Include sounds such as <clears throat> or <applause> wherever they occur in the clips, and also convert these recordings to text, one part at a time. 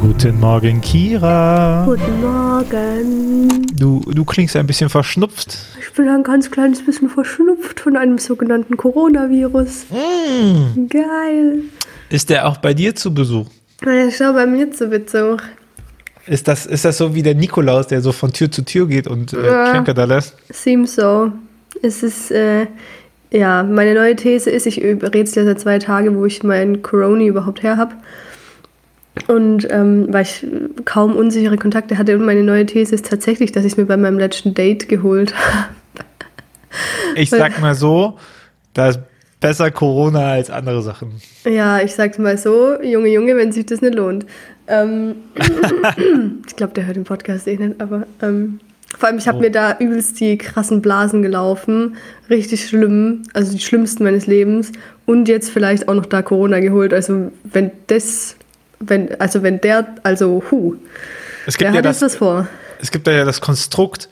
Guten Morgen, Kira. Guten Morgen. Du, du klingst ein bisschen verschnupft. Ich bin ein ganz kleines bisschen verschnupft von einem sogenannten Coronavirus. Mm. Geil. Ist der auch bei dir zu Besuch? Ich schau bei mir zu Besuch. Ist das, ist das so wie der Nikolaus, der so von Tür zu Tür geht und äh, Ja. Geschenke da lässt? Seems so. Es ist, äh, ja, meine neue These ist, ich rätsel ja seit zwei Tagen, wo ich meinen Corona überhaupt her habe. Und ähm, weil ich kaum unsichere Kontakte hatte und meine neue These ist tatsächlich, dass ich es mir bei meinem letzten Date geholt habe. Ich sag mal so, da ist besser Corona als andere Sachen. Ja, ich sag's mal so, Junge, Junge, wenn sich das nicht lohnt. Ähm, <laughs> ich glaube, der hört den Podcast eh nicht, aber ähm, vor allem, ich habe Oh. mir da übelst die krassen Blasen gelaufen. Richtig schlimm, also die schlimmsten meines Lebens. Und jetzt vielleicht auch noch da Corona geholt. Also wenn das, wenn, also wenn der, also hu, Es der gibt, ja hat das, was vor. es gibt ja das Konstrukt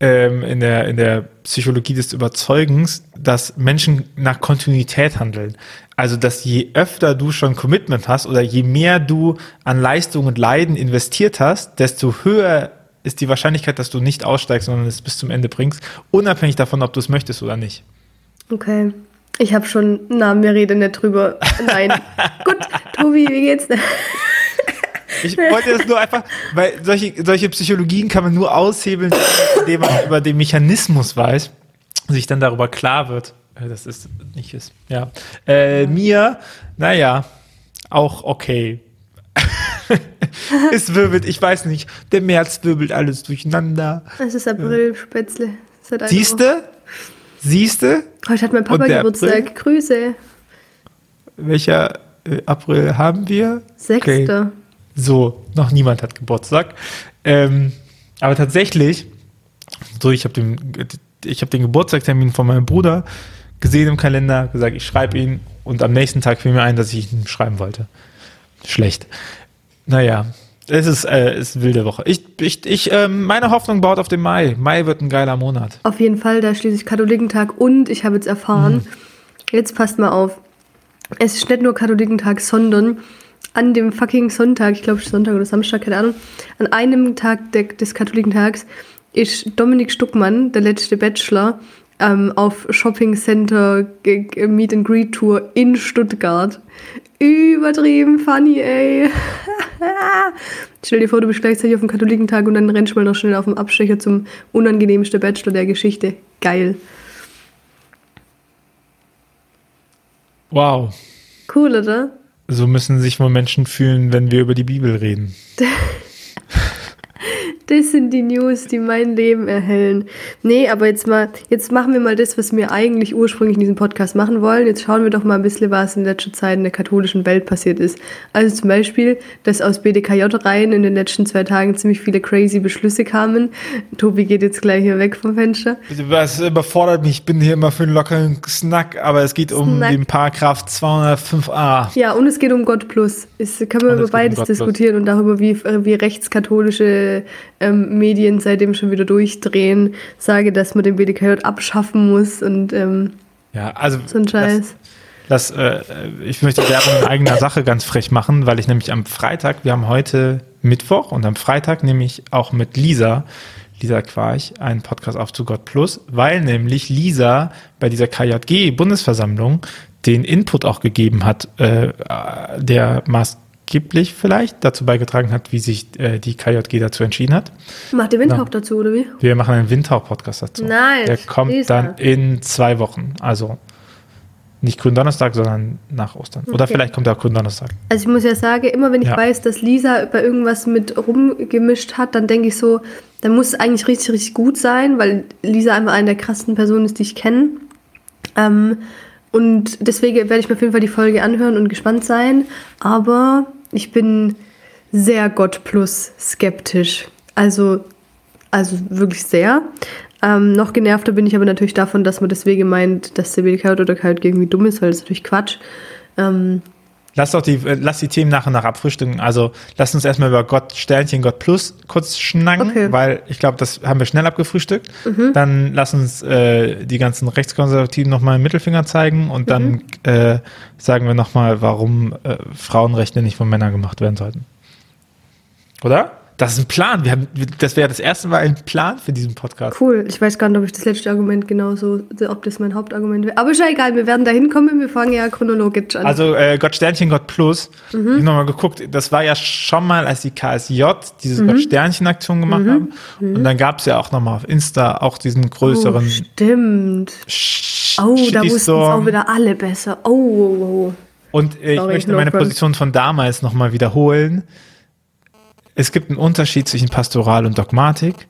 ähm, in, der, in der Psychologie des Überzeugens, dass Menschen nach Kontinuität handeln. Also, dass je öfter du schon Commitment hast oder je mehr du an Leistung und Leiden investiert hast, desto höher ist die Wahrscheinlichkeit, dass du nicht aussteigst, sondern es bis zum Ende bringst, unabhängig davon, ob du es möchtest oder nicht. Okay. Ich habe schon, na, wir reden nicht drüber. Nein. <laughs> Gut, Tobi, wie geht's denn? Ich wollte das nur einfach, weil solche, solche Psychologien kann man nur aushebeln, indem man über den Mechanismus weiß, sich dann darüber klar wird, äh, dass es nicht ist. Ja. Äh, mir, naja, auch okay. <laughs> es wirbelt, ich weiß nicht, der März wirbelt alles durcheinander. Es ist April, Spätzle. Siehste? Siehste? Heute hat mein Papa Geburtstag. Grüße. Welcher April haben wir? Sechster. So, noch niemand hat Geburtstag. Ähm, aber tatsächlich, so ich habe den, ich hab den Geburtstagstermin von meinem Bruder gesehen im Kalender, gesagt, ich schreibe ihn und am nächsten Tag fiel mir ein, dass ich ihn schreiben wollte. Schlecht. Naja, es ist, äh, es ist eine wilde Woche. Ich, ich, ich, ähm, meine Hoffnung baut auf den Mai. Mai wird ein geiler Monat. Auf jeden Fall, da schließlich Katholikentag und ich habe jetzt erfahren, Mhm. jetzt passt mal auf, es ist nicht nur Katholikentag, sondern an dem fucking Sonntag, ich glaube Sonntag oder Samstag, keine Ahnung, an einem Tag de des Katholikentags ist Dominik Stuckmann, der letzte Bachelor, ähm, auf Shopping Center Meet and Greet Tour in Stuttgart. Übertrieben funny, ey. <laughs> Stell dir vor, du bist gleichzeitig auf dem Katholikentag und dann rennst du mal noch schnell auf dem Abstecher zum unangenehmsten Bachelor der Geschichte. Geil. Wow. Cool, oder? So müssen sich wohl Menschen fühlen, wenn wir über die Bibel reden. <laughs> Das sind die News, die mein Leben erhellen. Nee, aber jetzt mal, jetzt machen wir mal das, was wir eigentlich ursprünglich in diesem Podcast machen wollen. Jetzt schauen wir doch mal ein bisschen, was in letzter Zeit in der katholischen Welt passiert ist. Also zum Beispiel, dass aus BDKJ-Reihen in den letzten zwei Tagen ziemlich viele crazy Beschlüsse kamen. Tobi geht jetzt gleich hier weg vom Fenster. Das überfordert mich. Ich bin hier immer für einen lockeren Snack, aber es geht um Snack. den Paragraph 205a. Ja, und es geht um Gott Plus. Es können wir über um beides Plus. diskutieren und darüber, wie, wie rechtskatholische ähm, Medien seitdem schon wieder durchdrehen. Sage, dass man den BDKJ abschaffen muss und ähm, Ja, also so ein Scheiß. Das, äh, ich möchte Werbung in eigener Sache ganz frech machen, weil ich nämlich am Freitag, wir haben heute Mittwoch und am Freitag nehme ich auch mit Lisa, Lisa Quarch, einen Podcast auf zu Gott Plus, weil nämlich Lisa bei dieser KJG-Bundesversammlung den Input auch gegeben hat, äh, der maßgeblich vielleicht dazu beigetragen hat, wie sich äh, die KJG dazu entschieden hat. Macht ihr Windhauch dazu, oder wie? Wir machen einen Windhauch-Podcast dazu. Nice. Der kommt Lisa. dann in zwei Wochen. Also nicht Gründonnerstag, sondern nach Ostern. Oder Okay. vielleicht kommt auch Gründonnerstag. Also ich muss ja sagen, immer wenn ich Ja. weiß, dass Lisa bei irgendwas mit rumgemischt hat, dann denke ich so, dann muss es eigentlich richtig, richtig gut sein, weil Lisa einfach eine der krassesten Personen ist, die ich kenne. Ähm, und deswegen werde ich mir auf jeden Fall die Folge anhören und gespannt sein. Aber ich bin sehr Gott plus skeptisch. Also, also wirklich sehr. Ähm, noch genervter bin ich aber natürlich davon, dass man deswegen meint, dass der BDK oder KJG irgendwie dumm ist, weil das ist natürlich Quatsch. Ähm, Lass doch die, äh, lass die Themen nach und nach abfrühstücken. Also lass uns erstmal über Gott, Sternchen, Gott Plus kurz schnacken, Okay. Mhm. weil ich glaube, das haben wir schnell abgefrühstückt. Dann lass uns äh, die ganzen Rechtskonservativen nochmal einen Mittelfinger zeigen und dann Mhm. äh, sagen wir nochmal, warum äh, Frauenrechte nicht von Männern gemacht werden sollten. Oder? Das ist ein Plan. Wir haben, das wäre das erste Mal ein Plan für diesen Podcast. Cool. Ich weiß gar nicht, ob ich das letzte Argument genauso, ob das mein Hauptargument wäre. Aber ist ja egal, wir werden da hinkommen. Wir fangen ja chronologisch an. Also äh, Gott Sternchen, Gott Plus. Mhm. Ich habe nochmal geguckt. Das war ja schon mal, als die KSJ diese mhm. Gott Sternchen Aktion gemacht mhm. haben. Und mhm. dann gab es ja auch nochmal auf Insta auch diesen größeren. Oh, stimmt. Sch oh, da wussten es auch wieder alle besser. Oh, oh, oh. Und äh, ich möchte meine Position von damals nochmal wiederholen es gibt einen Unterschied zwischen Pastoral und Dogmatik.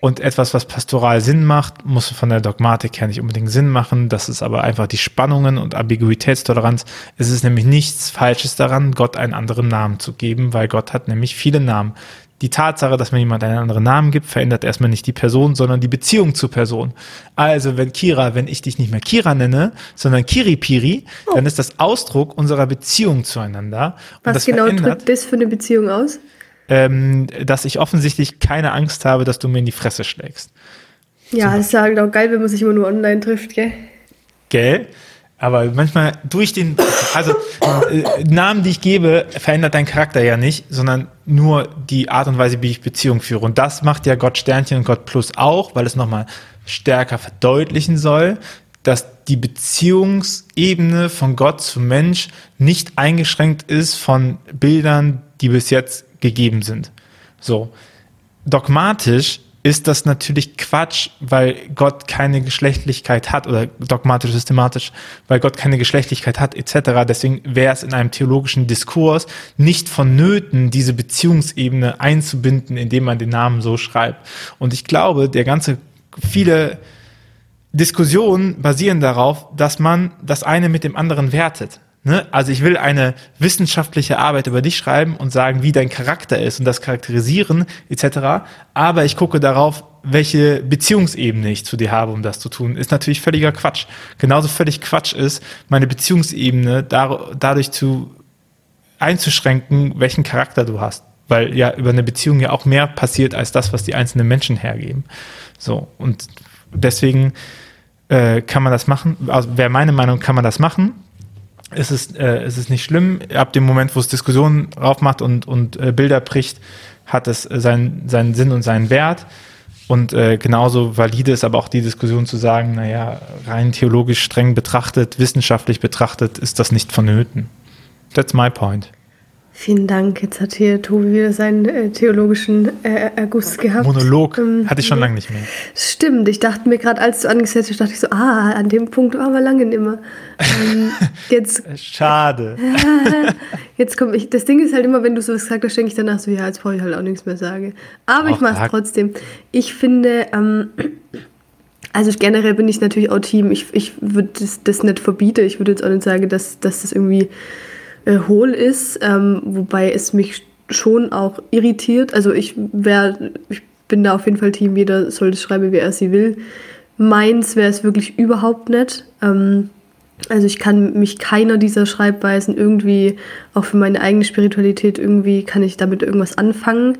Und etwas, was pastoral Sinn macht, muss von der Dogmatik her nicht unbedingt Sinn machen. Das ist aber einfach die Spannungen und Ambiguitätstoleranz. Es ist nämlich nichts Falsches daran, Gott einen anderen Namen zu geben, weil Gott hat nämlich viele Namen. Die Tatsache, dass man jemand einen anderen Namen gibt, verändert erstmal nicht die Person, sondern die Beziehung zur Person. Also wenn Kira, wenn ich dich nicht mehr Kira nenne, sondern Kiripiri, oh. dann ist das Ausdruck unserer Beziehung zueinander. Was genau drückt das für eine Beziehung aus? Ähm, dass ich offensichtlich keine Angst habe, dass du mir in die Fresse schlägst. Ja, das ist ja halt auch geil, wenn man sich immer nur online trifft, gell? Gell? Aber manchmal durch den, also äh, Namen, die ich gebe, verändert dein Charakter ja nicht, sondern nur die Art und Weise, wie ich Beziehung führe. Und das macht ja Gott Sternchen und Gott Plus auch, weil es nochmal stärker verdeutlichen soll, dass die Beziehungsebene von Gott zu Mensch nicht eingeschränkt ist von Bildern, die bis jetzt gegeben sind. So. Dogmatisch ist das natürlich Quatsch, weil Gott keine Geschlechtlichkeit hat oder dogmatisch systematisch, weil Gott keine Geschlechtlichkeit hat etc. Deswegen wäre es in einem theologischen Diskurs nicht vonnöten, diese Beziehungsebene einzubinden, indem man den Namen so schreibt. Und ich glaube, der ganze viele Diskussionen basieren darauf, dass man das eine mit dem anderen wertet. Ne? Also ich will eine wissenschaftliche Arbeit über dich schreiben und sagen, wie dein Charakter ist und das charakterisieren etc. Aber ich gucke darauf, welche Beziehungsebene ich zu dir habe, um das zu tun, ist natürlich völliger Quatsch. Genauso völlig Quatsch ist, meine Beziehungsebene dadurch zu einzuschränken, welchen Charakter du hast. Weil ja über eine Beziehung ja auch mehr passiert als das, was die einzelnen Menschen hergeben. So, und deswegen äh, kann man das machen. Also wäre meine Meinung, kann man das machen es ist, äh, es ist nicht schlimm. Ab dem Moment, wo es Diskussionen aufmacht und, und äh, Bilder bricht, hat es äh, seinen, seinen Sinn und seinen Wert. Und äh, genauso valide ist aber auch die Diskussion zu sagen, naja, rein theologisch streng betrachtet, wissenschaftlich betrachtet, ist das nicht vonnöten. That's my point. Vielen Dank. Jetzt hat hier Tobi wieder seinen äh, theologischen äh, Erguss gehabt. Monolog ähm, hatte ich schon lange nicht mehr. Stimmt. Ich dachte mir gerade, als du angesetzt hast, dachte ich so, ah, an dem Punkt waren wir lange nicht mehr. Ähm, <laughs> jetzt, Schade. <laughs> jetzt komme ich. Das Ding ist halt immer, wenn du sowas gesagt hast, denke ich danach so, ja, jetzt brauche ich halt auch nichts mehr sagen. Aber Auch ich mache es trotzdem. Ich finde, ähm, <clears throat> also generell bin ich natürlich auch Team. Ich, ich würde das, das nicht verbieten. Ich würde jetzt auch nicht sagen, dass, dass das irgendwie äh, hohl ist, ähm, wobei es mich schon auch irritiert. Also ich wäre, ich bin da auf jeden Fall Team, jeder soll das schreiben, wie er sie will. Meins wäre es wirklich überhaupt nicht. Ähm, also ich kann mich keiner dieser Schreibweisen irgendwie, auch für meine eigene Spiritualität, irgendwie kann ich damit irgendwas anfangen.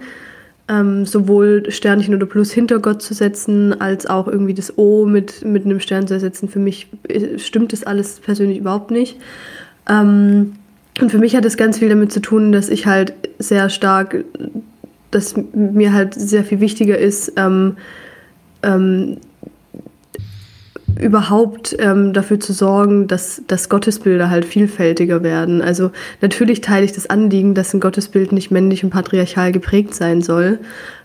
Ähm, sowohl Sternchen oder Plus hinter Gott zu setzen, als auch irgendwie das O mit, mit einem Stern zu ersetzen. Für mich äh, stimmt das alles persönlich überhaupt nicht. Ähm, und für mich hat es ganz viel damit zu tun, dass ich halt sehr stark, dass mir halt sehr viel wichtiger ist, ähm, ähm, überhaupt ähm, dafür zu sorgen, dass, dass Gottesbilder halt vielfältiger werden. Also natürlich teile ich das Anliegen, dass ein Gottesbild nicht männlich und patriarchal geprägt sein soll.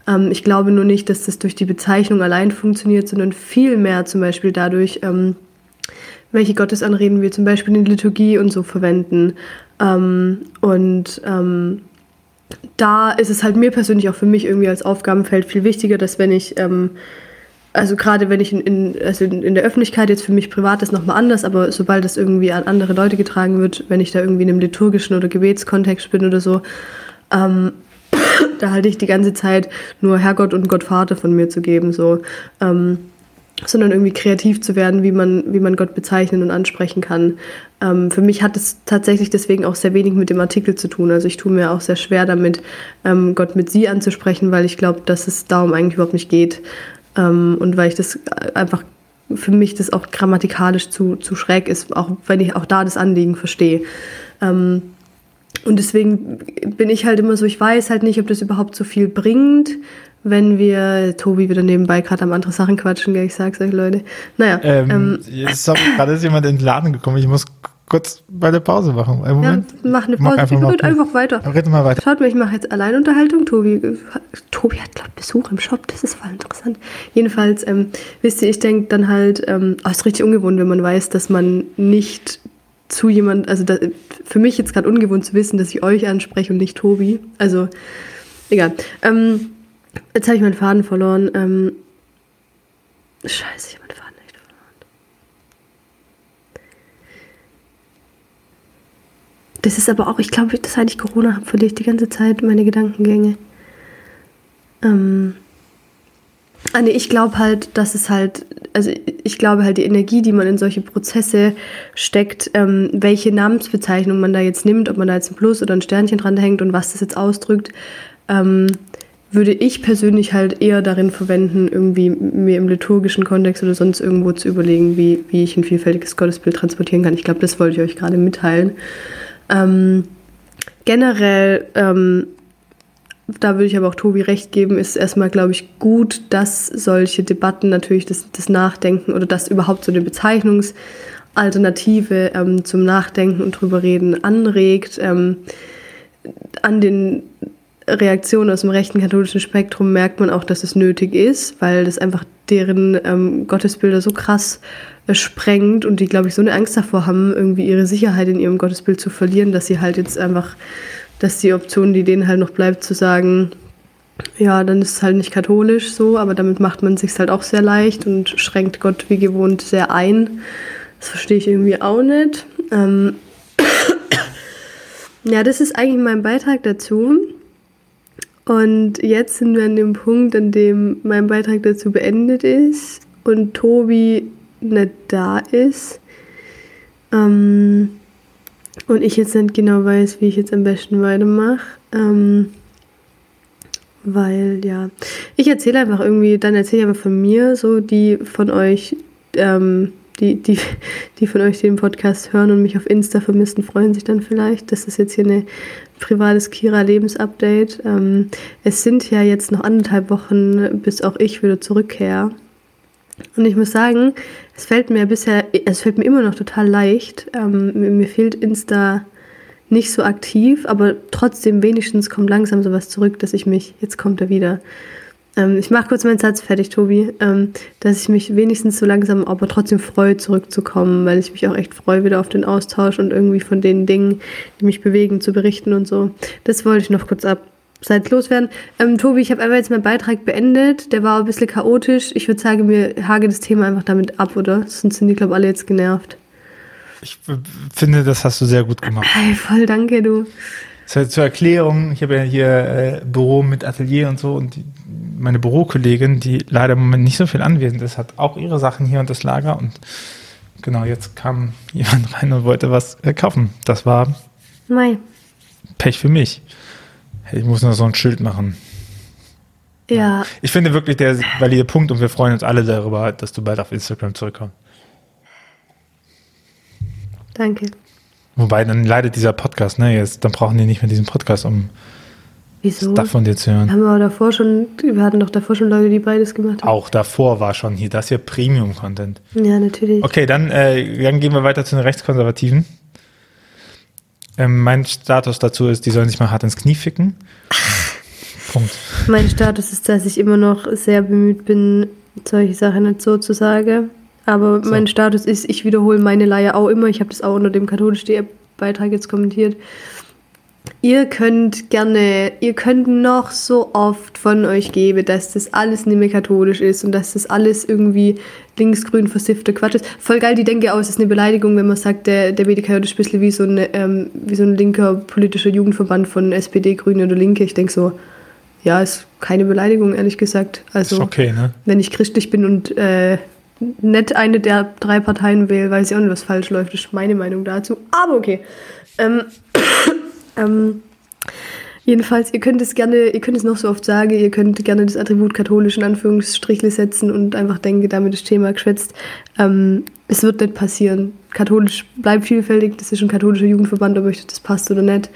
Ähm, ich glaube nur nicht, dass das durch die Bezeichnung allein funktioniert, sondern vielmehr zum Beispiel dadurch, ähm, welche Gottesanreden wir zum Beispiel in der Liturgie und so verwenden. Ähm, und ähm, da ist es halt mir persönlich auch für mich irgendwie als Aufgabenfeld viel wichtiger, dass wenn ich, ähm, also gerade wenn ich in, in, also in, der Öffentlichkeit jetzt für mich privat ist nochmal anders, aber sobald das irgendwie an andere Leute getragen wird, wenn ich da irgendwie in einem liturgischen oder Gebetskontext bin oder so, ähm, <laughs> da halte ich die ganze Zeit nur Herrgott und Gottvater von mir zu geben, so. Ähm, sondern irgendwie kreativ zu werden, wie man, wie man Gott bezeichnen und ansprechen kann. Ähm, für mich hat es tatsächlich deswegen auch sehr wenig mit dem Artikel zu tun. Also ich tue mir auch sehr schwer damit, ähm, Gott mit sie anzusprechen, weil ich glaube, dass es darum eigentlich überhaupt nicht geht. Ähm, und weil ich das einfach für mich das auch grammatikalisch zu, zu schräg ist, auch wenn ich auch da das Anliegen verstehe. Ähm, und deswegen bin ich halt immer so, ich weiß halt nicht, ob das überhaupt so viel bringt, wenn wir, Tobi wieder nebenbei gerade am andere Sachen quatschen, gell, ich sag's euch, Leute. Naja. Ähm, Ähm, sorry, gerade ist jemand in den Laden gekommen. Ich muss kurz bei der Pause machen. Einen ja, Moment. mach eine Mach Pause, einfach ich mal red Pause. einfach weiter. Red mal weiter. Schaut mal, ich mache jetzt Alleinunterhaltung. Tobi, Tobi hat, glaube ich, Besuch im Shop. Das ist voll interessant. Jedenfalls, ähm, wisst ihr, ich denke dann halt, ähm, oh, ist richtig ungewohnt, wenn man weiß, dass man nicht zu jemand, also da, für mich jetzt gerade ungewohnt zu wissen, dass ich euch anspreche und nicht Tobi. Also, egal. Ähm, jetzt habe ich meinen Faden verloren. Ähm, scheiße, ich habe meinen Faden echt verloren. Das ist aber auch, ich glaube, seit ich Corona habe, verliere ich die ganze Zeit meine Gedankengänge. Ähm, ah, ich glaube halt, dass es halt, also ich glaube halt, die Energie, die man in solche Prozesse steckt, ähm, welche Namensbezeichnung man da jetzt nimmt, ob man da jetzt ein Plus oder ein Sternchen dran hängt und was das jetzt ausdrückt, ähm, würde ich persönlich halt eher darin verwenden, irgendwie mir im liturgischen Kontext oder sonst irgendwo zu überlegen, wie, wie ich ein vielfältiges Gottesbild transportieren kann. Ich glaube, das wollte ich euch gerade mitteilen. Ähm, generell, ähm, da würde ich aber auch Tobi recht geben, ist erstmal, glaube ich, gut, dass solche Debatten natürlich das, das Nachdenken oder dass überhaupt so eine Bezeichnungsalternative ähm, zum Nachdenken und drüber reden anregt. Ähm, an den Reaktionen aus dem rechten katholischen Spektrum merkt man auch, dass es nötig ist, weil das einfach deren ähm, Gottesbilder so krass äh, sprengt und die, glaube ich, so eine Angst davor haben, irgendwie ihre Sicherheit in ihrem Gottesbild zu verlieren, dass sie halt jetzt einfach, dass die Option, die denen halt noch bleibt, zu sagen, ja, dann ist es halt nicht katholisch so, aber damit macht man sich halt auch sehr leicht und schränkt Gott wie gewohnt sehr ein. Das verstehe ich irgendwie auch nicht. Ähm <coughs> ja, das ist eigentlich mein Beitrag dazu. Und jetzt sind wir an dem Punkt, an dem mein Beitrag dazu beendet ist und Tobi nicht da ist. Ähm, und ich jetzt nicht genau weiß, wie ich jetzt am besten weitermache. Ähm, weil, ja, ich erzähle einfach irgendwie, dann erzähle ich einfach von mir, so die von euch, ähm, die, die, die von euch den Podcast hören und mich auf Insta vermissen, freuen sich dann vielleicht. Das ist jetzt hier ein privates Kira-Lebensupdate. Ähm, es sind ja jetzt noch anderthalb Wochen, bis auch ich wieder zurückkehre. Und ich muss sagen, es fällt mir bisher, es fällt mir immer noch total leicht. Ähm, mir, mir fehlt Insta nicht so aktiv, aber trotzdem wenigstens kommt langsam sowas zurück, dass ich mich, jetzt kommt er wieder. Ähm, ich mache kurz meinen Satz fertig, Tobi, ähm, dass ich mich wenigstens so langsam, aber trotzdem freue, zurückzukommen, weil ich mich auch echt freue, wieder auf den Austausch und irgendwie von den Dingen, die mich bewegen, zu berichten und so. Das wollte ich noch kurz ab. Seit loswerden. Ähm, Tobi, ich habe einfach jetzt meinen Beitrag beendet. Der war ein bisschen chaotisch. Ich würde sagen, wir haken das Thema einfach damit ab, oder? Sonst sind die, glaube ich, alle jetzt genervt. Ich finde, das hast du sehr gut gemacht. Hey, voll danke, du. Zur, zur Erklärung, ich habe ja hier äh, Büro mit Atelier und so und die, meine Bürokollegin, die leider im Moment nicht so viel anwesend ist, hat auch ihre Sachen hier und das Lager und genau, jetzt kam jemand rein und wollte was äh, kaufen. Das war Mai. Pech für mich. Ich muss nur so ein Schild machen. Ja, Ich finde wirklich der valide Punkt und wir freuen uns alle darüber, dass du bald auf Instagram zurückkommst. danke. Wobei, dann leidet dieser Podcast, ne? Jetzt, dann brauchen die nicht mehr diesen Podcast, um Wieso? Stuff von dir zu hören. Haben wir davor schon, wir hatten doch davor schon Leute, die beides gemacht haben. Auch davor war schon hier, das hier Premium-Content. Ja, natürlich. Okay, dann, äh, dann gehen wir weiter zu den Rechtskonservativen. Ähm, mein Status dazu ist, die sollen sich mal hart ins Knie ficken. Punkt. Mein Status ist, dass ich immer noch sehr bemüht bin, solche Sachen nicht so zu sagen. Aber So. mein Status ist, ich wiederhole meine Leihe auch immer. Ich habe das auch unter dem katholisch.de Beitrag jetzt kommentiert. Ihr könnt gerne, ihr könnt noch so oft von euch geben, dass das alles nicht mehr katholisch ist und dass das alles irgendwie linksgrün versiffter Quatsch ist. Voll geil, die denke auch, es ist eine Beleidigung, wenn man sagt, der, der BDK ist ein bisschen wie so, eine, ähm, wie so ein linker politischer Jugendverband von SPD, Grüne oder Linke. Ich denke so, ja, ist keine Beleidigung, ehrlich gesagt. Also, Ist okay, ne? wenn ich christlich bin und äh, nicht eine der drei Parteien wähle, weiß ich auch nicht, was falsch läuft. Das ist meine Meinung dazu. Aber okay. Ähm, ähm, jedenfalls, ihr könnt es gerne, ihr könnt es noch so oft sagen, ihr könnt gerne das Attribut katholisch in Anführungsstrichle setzen und einfach denken, damit das Thema geschwätzt. Ähm, es wird nicht passieren. Katholisch bleibt vielfältig, das ist ein katholischer Jugendverband, ob euch das passt oder nicht.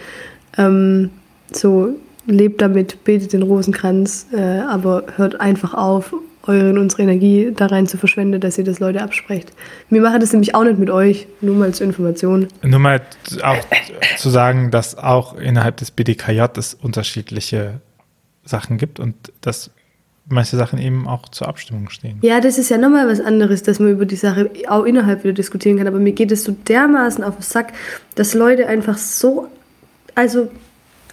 Ähm, so, lebt damit, betet den Rosenkranz, äh, aber hört einfach auf, eure und unsere Energie da rein zu verschwenden, dass ihr das Leute absprecht. Wir machen das nämlich auch nicht mit euch, nur mal zur Information. Nur mal auch zu sagen, dass auch innerhalb des BDKJ es unterschiedliche Sachen gibt und dass manche Sachen eben auch zur Abstimmung stehen. Ja, das ist ja nochmal was anderes, dass man über die Sache auch innerhalb wieder diskutieren kann. Aber mir geht es so dermaßen auf den Sack, dass Leute einfach so, also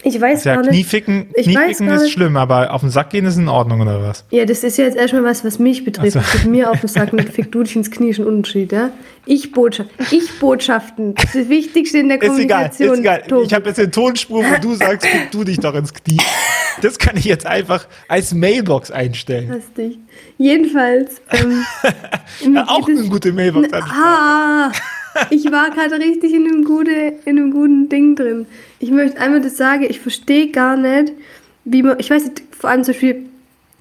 ich weiß ja, gar nicht. Knieficken, ich Knieficken ist nicht- schlimm, aber auf den Sack gehen ist in Ordnung, oder was? Ja, das ist ja jetzt erstmal was, was mich betrifft. Ach so. Mit mir auf den Sack mit Fick du dich ins Knie ist ein Unterschied, ja? Ich Botschaft, ich Botschaften, das ist das Wichtigste in der Ist egal, ist Kommunikation. egal. Tobi. Ich habe jetzt den Tonspur, wo du sagst, fick du dich doch ins Knie. Das kann ich jetzt einfach als Mailbox einstellen. Dich. Jedenfalls. Ähm, <laughs> Ja, auch eine gute Mailbox. Ah, ich war gerade richtig in einem, gute, in einem guten Ding drin. Ich möchte einmal das sagen, ich verstehe gar nicht, wie man, ich weiß nicht, vor allem zum Beispiel,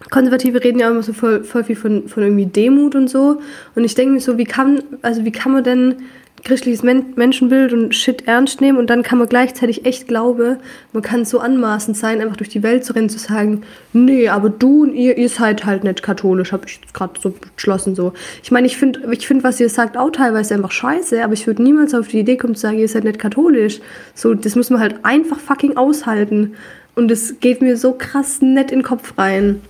Konservative reden ja immer so voll, voll viel von, von irgendwie Demut und so. Und ich denke mir so, wie kann, also wie kann man denn christliches Men Menschenbild und Shit ernst nehmen und dann kann man gleichzeitig echt glauben, man kann so anmaßend sein, einfach durch die Welt zu rennen, zu sagen, nee, aber du und ihr, ihr seid halt nicht katholisch, habe ich jetzt gerade so beschlossen so. Ich meine, ich finde, ich find, was ihr sagt, auch teilweise einfach scheiße, aber ich würde niemals auf die Idee kommen zu sagen, ihr seid nicht katholisch. So, das muss man halt einfach fucking aushalten. Und es geht mir so krass nett in den Kopf rein.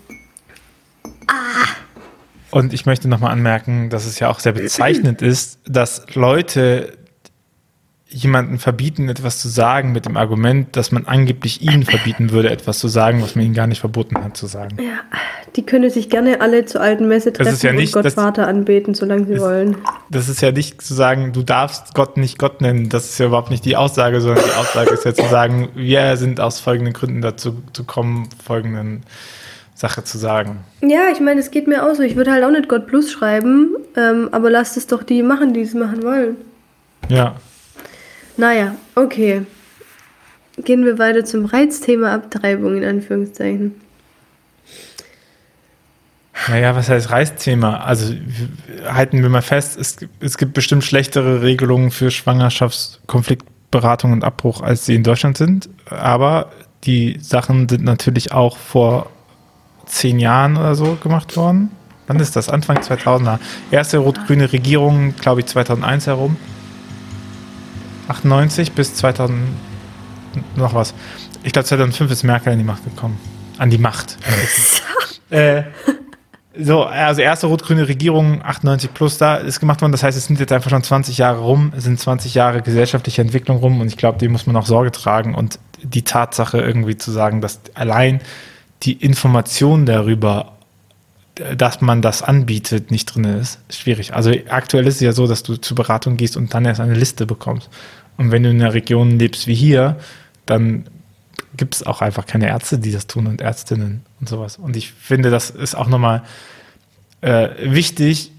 Und ich möchte nochmal anmerken, dass es ja auch sehr bezeichnend ist, dass Leute jemanden verbieten, etwas zu sagen mit dem Argument, dass man angeblich ihnen verbieten würde, etwas zu sagen, was man ihnen gar nicht verboten hat zu sagen. Ja, die können sich gerne alle zur alten Messe treffen ist ja nicht- und Gott Vater anbeten, solange sie wollen. Das ist ja nicht zu sagen, du darfst Gott nicht Gott nennen. Das ist ja überhaupt nicht die Aussage, sondern die Aussage ist ja zu sagen, wir sind aus folgenden Gründen dazu zu kommen, folgenden Sache zu sagen. Ja, ich meine, es geht mir auch so. Ich würde halt auch nicht Gott Plus schreiben, ähm, aber lasst es doch die machen, die es machen wollen. Ja. Naja, okay. Gehen wir weiter zum Reizthema Abtreibung in Anführungszeichen. Naja, was heißt Reizthema? Also halten wir mal fest, es, es gibt bestimmt schlechtere Regelungen für Schwangerschaftskonfliktberatung und Abbruch, als sie in Deutschland sind. Aber die Sachen sind natürlich auch vor zehn Jahren oder so gemacht worden. Wann ist das? Anfang 2000er. Erste rot-grüne Regierung, glaube ich, 2001 herum. 98 bis 2000 noch was. Ich glaube, 2005 ist Merkel an die Macht gekommen. An die Macht. <laughs> äh, so, also erste rot-grüne Regierung, 98 plus da ist gemacht worden. Das heißt, es sind jetzt einfach schon 20 Jahre rum, es sind 20 Jahre gesellschaftliche Entwicklung rum und ich glaube, dem muss man auch Sorge tragen und die Tatsache irgendwie zu sagen, dass allein die Information darüber, dass man das anbietet, nicht drin ist, ist schwierig. Also aktuell ist es ja so, dass du zur Beratung gehst und dann erst eine Liste bekommst. Und wenn du in einer Region lebst wie hier, dann gibt es auch einfach keine Ärzte, die das tun und Ärztinnen und sowas. Und ich finde, das ist auch nochmal äh, wichtig,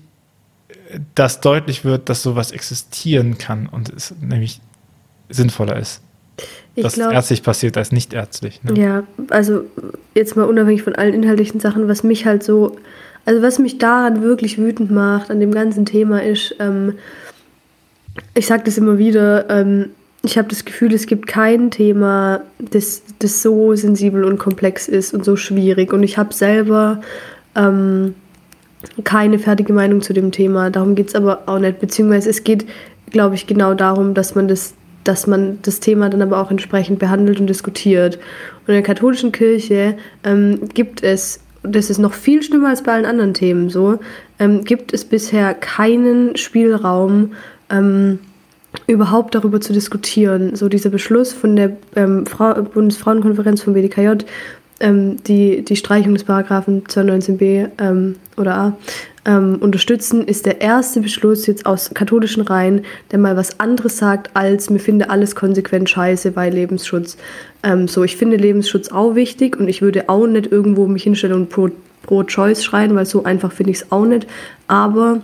dass deutlich wird, dass sowas existieren kann und es nämlich sinnvoller ist. Ich dass glaube, ärztlich passiert als nicht ärztlich. Ne? ja, also jetzt mal unabhängig von allen inhaltlichen Sachen, was mich halt so, also was mich daran wirklich wütend macht, an dem ganzen Thema ist, ähm, ich sage das immer wieder, ähm, ich habe das Gefühl, es gibt kein Thema, das, das so sensibel und komplex ist und so schwierig. Und ich habe selber ähm, keine fertige Meinung zu dem Thema. Darum geht es aber auch nicht. Beziehungsweise es geht, glaube ich, genau darum, dass man das, dass man das Thema dann aber auch entsprechend behandelt und diskutiert. Und in der katholischen Kirche ähm, gibt es, das ist noch viel schlimmer als bei allen anderen Themen so, ähm, gibt es bisher keinen Spielraum, ähm, überhaupt darüber zu diskutieren. So dieser Beschluss von der ähm, Frau, Bundesfrauenkonferenz vom BDKJ, ähm, die die Streichung des Paragraphen 219b ähm, oder a ähm, unterstützen, ist der erste Beschluss jetzt aus katholischen Reihen, der mal was anderes sagt, als mir finde alles konsequent scheiße, weil Lebensschutz. Ähm, so, ich finde Lebensschutz auch wichtig und ich würde auch nicht irgendwo mich hinstellen und pro, pro Choice schreien, weil so einfach finde ich es auch nicht. Aber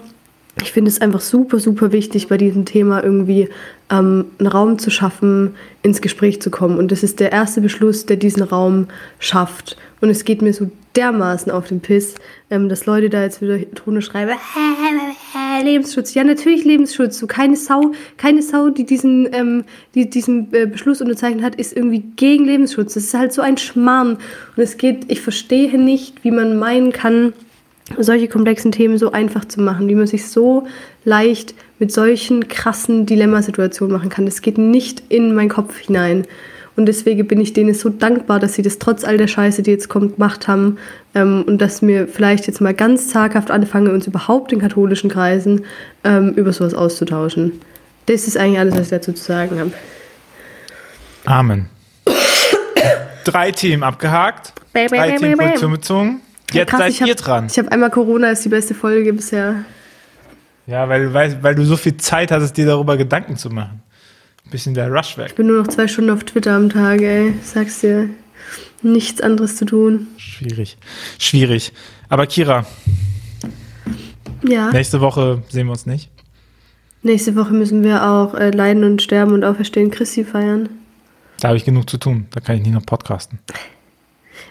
ich finde es einfach super, super wichtig, bei diesem Thema irgendwie ähm, einen Raum zu schaffen, ins Gespräch zu kommen. Und das ist der erste Beschluss, der diesen Raum schafft. Und es geht mir so dermaßen auf den Piss, ähm, dass Leute da jetzt wieder drunter schreiben, Lebensschutz. Ja, natürlich Lebensschutz. So keine Sau, keine Sau, die diesen, ähm, die diesen äh, Beschluss unterzeichnet hat, ist irgendwie gegen Lebensschutz. Das ist halt so ein Schmarrn. Und es geht, ich verstehe nicht, wie man meinen kann, solche komplexen Themen so einfach zu machen, wie man sich so leicht mit solchen krassen Dilemmasituationen machen kann. Das geht nicht in meinen Kopf hinein. Und deswegen bin ich denen so dankbar, dass sie das trotz all der Scheiße, die jetzt kommt, gemacht haben. Ähm, und dass wir vielleicht jetzt mal ganz zaghaft anfangen, uns überhaupt in katholischen Kreisen ähm, über sowas auszutauschen. Das ist eigentlich alles, was ich dazu zu sagen habe. Amen. Drei Themen abgehakt. Drei Themen Position bezogen. Jetzt Krass, seid ich hab, ihr dran. Ich habe einmal Corona ist die beste Folge bisher. Ja, weil, weil, weil du so viel Zeit hattest, dir darüber Gedanken zu machen. Bisschen der Rush weg. Ich bin nur noch zwei Stunden auf Twitter am Tag, ey. Sag's dir. Nichts anderes zu tun. Schwierig. Schwierig. Aber Kira, Ja. nächste Woche sehen wir uns nicht. Nächste Woche müssen wir auch äh, Leiden und Sterben und Auferstehen Christi feiern. Da habe ich genug zu tun. Da kann ich nicht noch podcasten.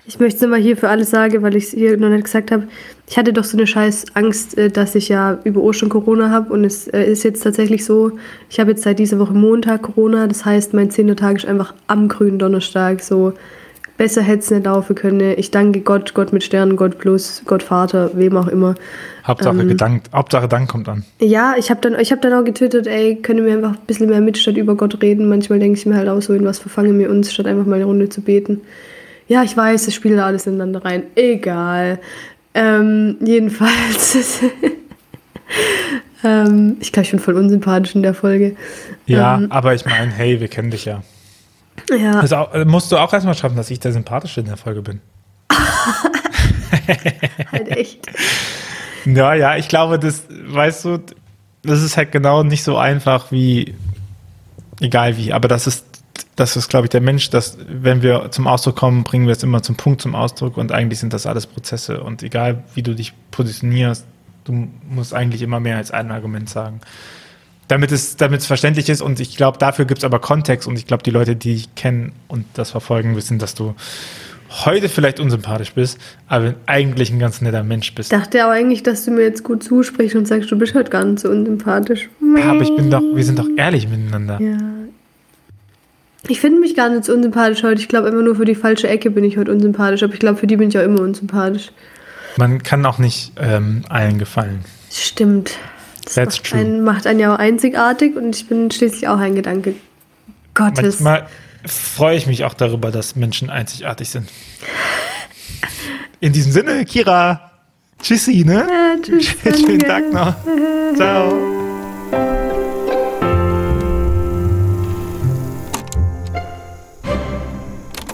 Ich möchte es nochmal hier für alle sagen, weil ich es hier noch nicht gesagt habe. Ich hatte doch so eine scheiß Angst, äh, dass ich ja über Ostern Corona habe. Und es äh, ist jetzt tatsächlich so, ich habe jetzt seit dieser Woche Montag Corona. Das heißt, mein 10. Tag ist einfach am grünen Donnerstag. So besser hätte es nicht laufen können. Ich danke Gott, Gott mit Sternen, Gott plus, Gott Vater, wem auch immer. Hauptsache, Ähm. Gedank, Hauptsache Dank kommt an. Ja, ich habe dann, ich hab dann auch getwittert, ey, können wir einfach ein bisschen mehr mit statt über Gott reden. Manchmal denke ich mir halt auch so, in was verfangen wir uns, statt einfach mal eine Runde zu beten. Ja, ich weiß, das spielt alles ineinander rein. Egal. Ähm, jedenfalls. <laughs> ähm, ich glaube, ich bin voll unsympathisch in der Folge. Ja, Ähm. aber ich meine, hey, wir kennen dich ja. Ja, Also äh, musst du auch erstmal schreiben, dass ich der Sympathische in der Folge bin. <laughs> halt echt. Ja, ja, ich glaube, das, weißt du, das ist halt genau nicht so einfach wie, egal wie, aber das ist, das ist, glaube ich, der Mensch, dass, wenn wir zum Ausdruck kommen, bringen wir es immer zum Punkt zum Ausdruck und eigentlich sind das alles Prozesse und egal wie du dich positionierst, du musst eigentlich immer mehr als ein Argument sagen. Damit es, damit es verständlich ist und ich glaube, dafür gibt es aber Kontext und ich glaube, die Leute, die dich kennen und das verfolgen, wissen, dass du heute vielleicht unsympathisch bist, aber eigentlich ein ganz netter Mensch bist. Ich dachte auch eigentlich, dass du mir jetzt gut zusprichst und sagst, du bist halt gar nicht so unsympathisch. Ja, aber ich bin doch, wir sind doch ehrlich miteinander. Ja. Ich finde mich gar nicht so unsympathisch heute. Ich glaube, immer nur für die falsche Ecke bin ich heute unsympathisch. Aber ich glaube, für die bin ich auch immer unsympathisch. Man kann auch nicht ähm, allen gefallen. Stimmt. Das That's macht true. einen, macht einen ja auch einzigartig und ich bin schließlich auch ein Gedanke Gottes. Manchmal freue ich mich auch darüber, dass Menschen einzigartig sind. In diesem Sinne, Kira, tschüssi, ne? Ja, tschüss, <laughs> Schönen danke. Tag noch. Ciao.